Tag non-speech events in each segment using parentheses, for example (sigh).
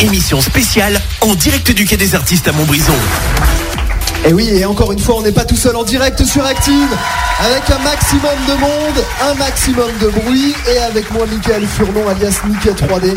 Émission spéciale en direct du Quai des Artistes à Montbrison. Et oui, et encore une fois, on n'est pas tout seul en direct sur Active, avec un maximum de monde, un maximum de bruit, et avec moi, Michael Furnon, alias Nick 3D.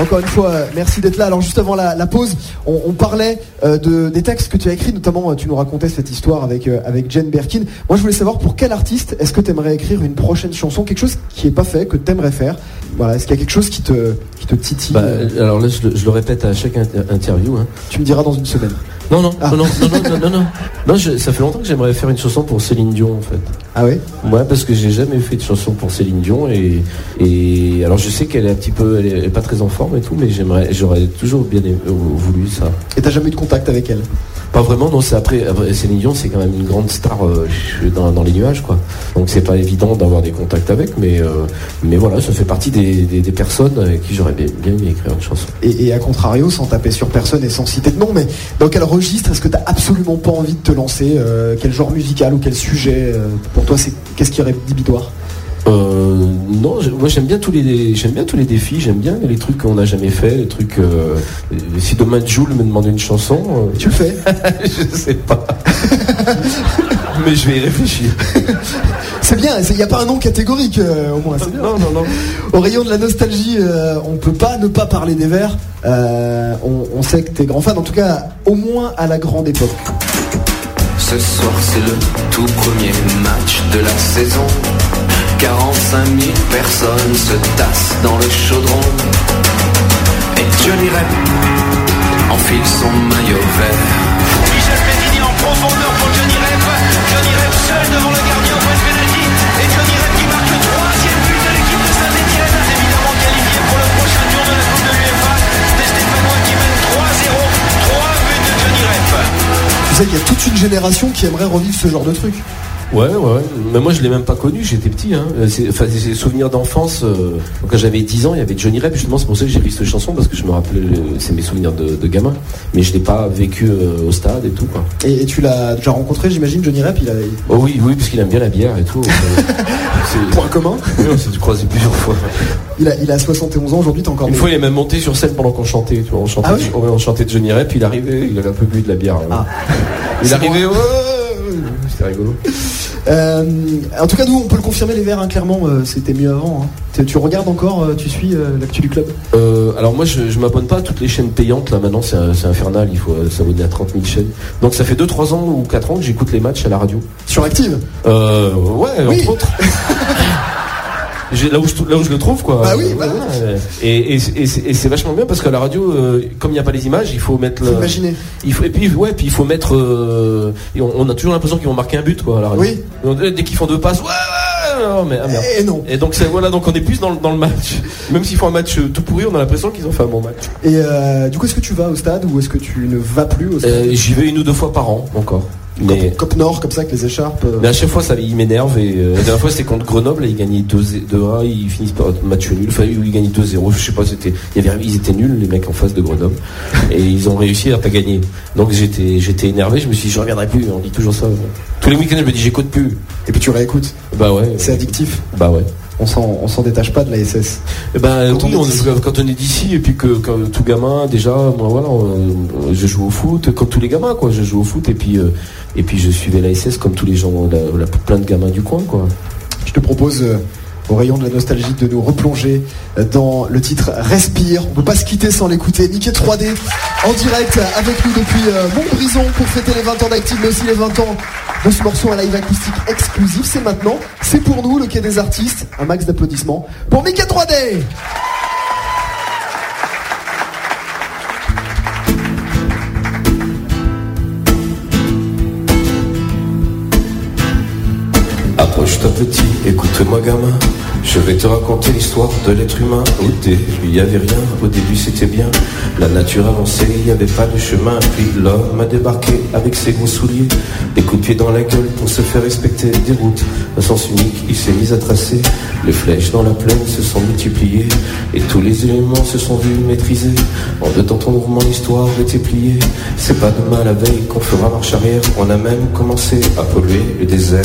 Encore une fois, euh, merci d'être là. Alors juste avant la, pause, on, parlait euh, de, des textes que tu as écrits, notamment euh, tu nous racontais cette histoire avec, avec Jane Birkin. Moi je voulais savoir pour quel artiste est-ce que tu aimerais écrire une prochaine chanson, quelque chose qui est pas fait, que tu aimerais faire. Voilà, est-ce qu'il y a quelque chose qui te, qui te titille Bah, alors là, je le, je le répète à chaque inter- interview. hein. Tu me diras dans une semaine. Non, non, Ah. non, non, non, non, non, non, je- ça fait longtemps que j'aimerais faire une chanson pour Céline Dion, en fait. Ah oui Ouais, parce que j'ai jamais fait de chanson pour Céline Dion et, et alors je sais qu'elle est un petit peu, elle est, pas très en forme et tout, mais j'aimerais, j'aurais toujours bien euh, voulu ça. Et t'as jamais eu de contact avec elle? Pas vraiment, non, c'est après, après, Céline Dion, c'est quand même une grande star euh, dans, dans les nuages, quoi. Donc c'est pas évident d'avoir des contacts avec, mais, euh, mais voilà, ça fait partie des, des, des personnes avec qui j'aurais bien, bien aimé écrire une chanson. et, et à contrario, sans taper sur personne et sans citer de nom, mais dans quel registre est-ce que t'as absolument pas envie de te lancer euh, Quel genre musical ou quel sujet euh, Pour toi, c'est qu'est-ce qui est rédhibitoire? Euh, non, moi j'aime bien tous les j'aime bien tous les défis, j'aime bien les trucs qu'on n'a jamais fait, les trucs. euh, si demain Jules me demande une chanson, euh, Tu le fais (laughs) je sais pas, (laughs) mais je vais y réfléchir. C'est bien, il n'y a pas un nom catégorique euh, au moins. bien. Non, non, non. Au rayon de la nostalgie, euh, on peut pas ne pas parler des Verts. Euh, on, on sait que t'es grand fan, en tout cas au moins à la grande époque. Ce soir c'est le tout premier match de la saison 45 000 personnes se tassent dans le chaudron Et Johnny Rep enfile son maillot vert en profondeur Tu sais qu'il y a toute une génération qui aimerait revivre ce genre de truc. Ouais, ouais, ouais. Mais moi je l'ai même pas connu, j'étais petit. Hein. Euh, c'est- Enfin, c'est souvenirs d'enfance. euh, quand j'avais 10 ans, il y avait Johnny Rep. Justement, c'est pour ça que j'ai écrit cette chanson parce que je me rappelais, le- c'est mes souvenirs de, de gamin. Mais je l'ai pas vécu euh, au stade et tout quoi. Et, et tu l'as déjà rencontré, j'imagine, Johnny Rep, il a Oh oui, oui, parce qu'il aime bien la bière et tout. (laughs) c'est point commun. Oui, on s'est croisé plusieurs fois. Il a, il a 71 ans aujourd'hui, t'es encore. Une fois, il est même monté sur scène pendant qu'on chantait. Tu vois, on chantait, Ah oui on chantait Johnny Rep, il arrivait, il avait un peu bu de la bière. hein. Ah. Il arrivait, ouais, rigolo. Euh, en tout cas, nous, on peut le confirmer, les Verts, hein, clairement, euh, c'était mieux avant. hein. Tu, regardes encore, euh, tu suis l'actu du club? Alors moi, je, je m'abonne pas à toutes les chaînes payantes. Là maintenant, c'est c'est infernal. Il faut s'abonner à 30 000 chaînes. Donc ça fait 2-3 ans ou 4 ans que j'écoute les matchs à la radio. Sur Active? Euh, ouais, Oui. entre autres. (laughs) Là où, je, là où je le trouve quoi. Bah oui, ouais. Et, et, c'est- et c'est et c'est vachement bien parce qu'à la radio, euh, comme il n'y a pas les images, il faut mettre. Faut le- imaginer. Il faut, et puis ouais, puis il faut mettre. euh, et on, on a toujours l'impression qu'ils vont marquer un but quoi à la radio. Oui. Dès qu'ils font deux passes, ouais, ouais, non, mais ah, merde. Et non. Et donc c'est voilà, donc on est plus dans, le- dans le match. Même s'ils font un match tout pourri, on a l'impression qu'ils ont fait un bon match. Et euh, du coup, est-ce que tu vas au stade ou est-ce que tu ne vas plus au stade? J'y vais une ou deux fois par an encore. Mais, Cop, Nord, comme ça, avec les écharpes. euh. mais à chaque fois, ça, il m'énerve. Et euh, la dernière fois, c'était contre Grenoble. Et ils gagnaient 2-1. Ils finissent par match nul. Enfin, ils gagnaient 2-0. Je sais pas, c'était, il y avait, ils étaient nuls, les mecs en face de Grenoble. Et ils ont réussi à pas gagner. Donc j'étais, j'étais énervé. Je me suis dit, je reviendrai plus. On dit toujours ça. Tous les week-ends, je me dis, j'écoute plus. Et puis tu réécoutes. Bah ouais. C'est addictif. Bah ouais. On s'en, détache pas de la SS. Eh ben, Quand oui, on est on- d'ici. quand on est d'ici et puis que, tout gamin déjà moi voilà euh, je joue au foot comme tous les gamins quoi je joue au foot et puis euh, et puis je suivais la SS comme tous les gens la, la- plein de gamins du coin quoi Je te propose, euh, au rayon de la nostalgie, de nous replonger dans le titre Respire. On peut pas se quitter sans l'écouter. Mickey 3D en direct avec nous depuis euh, Montbrison pour fêter les 20 ans d'Active, mais aussi les 20 ans de ce morceau en live acoustique exclusif. C'est maintenant, c'est pour nous, le Quai des Artistes. Un max d'applaudissements pour Mickey 3D. Approche-toi petit, écoute-moi gamin. Je vais te raconter l'histoire de l'être humain. Au début, il y avait rien, au début c'était bien. La nature avançait, il n'y avait pas de chemin. Puis l'homme a débarqué avec ses gros souliers. Des coups de pied dans la gueule pour se faire respecter des routes. Un sens unique, il s'est mis à tracer. Les flèches dans la plaine se sont multipliées. Et tous les éléments se sont vus maîtrisés. En deux temps tournement, l'histoire était pliée. C'est pas demain la veille qu'on fera marche arrière. On a même commencé à polluer le désert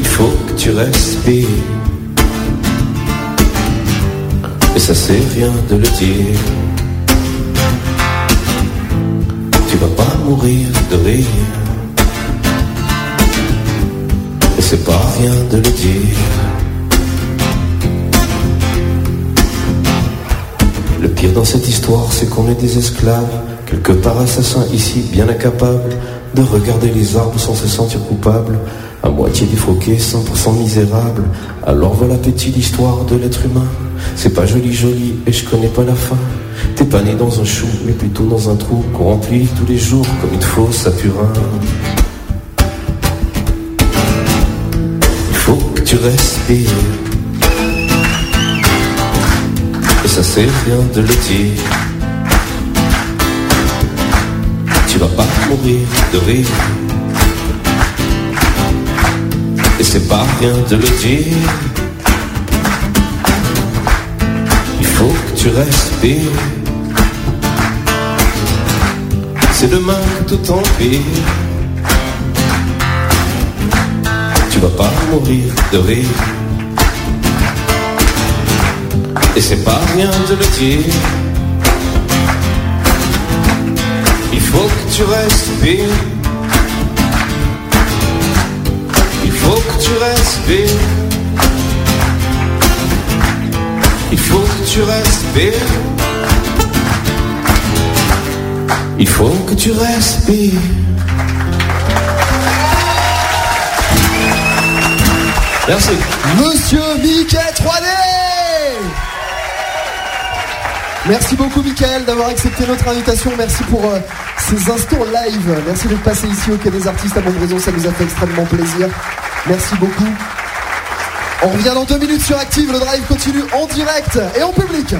Il faut que tu respires. Et ça c'est rien de le dire. Tu vas pas mourir de rire. Et c'est pas rien de le dire. Le pire dans cette histoire, c'est qu'on est des esclaves, quelque part assassins ici, bien incapables de regarder les arbres sans se sentir coupables, à moitié défroqués, 100% misérables. Alors voilà petite l'histoire de l'être humain. C'est pas joli joli et je connais pas la fin. T'es pas né dans un chou, mais plutôt dans un trou qu'on remplit tous les jours comme une fosse à purin. Il faut que tu respires. Et ça c'est rien de le dire. Vas pas mourir de rire. Et c'est pas rien de le dire. Il faut que tu respires. C'est demain que tout empire. Tu vas pas mourir de rire. Et c'est pas rien de le dire. Il faut que tu respires. Il faut que tu respires. Il faut que tu respires. Il faut que tu respires. Merci. Monsieur Mickey 3D Merci beaucoup Michael d'avoir accepté notre invitation. Merci pour euh, ces instants live. Merci d'être passé ici au Quai des Artistes à Montbrison. Ça nous a fait extrêmement plaisir. Merci beaucoup. On revient dans deux minutes sur Active. Le drive continue en direct et en public.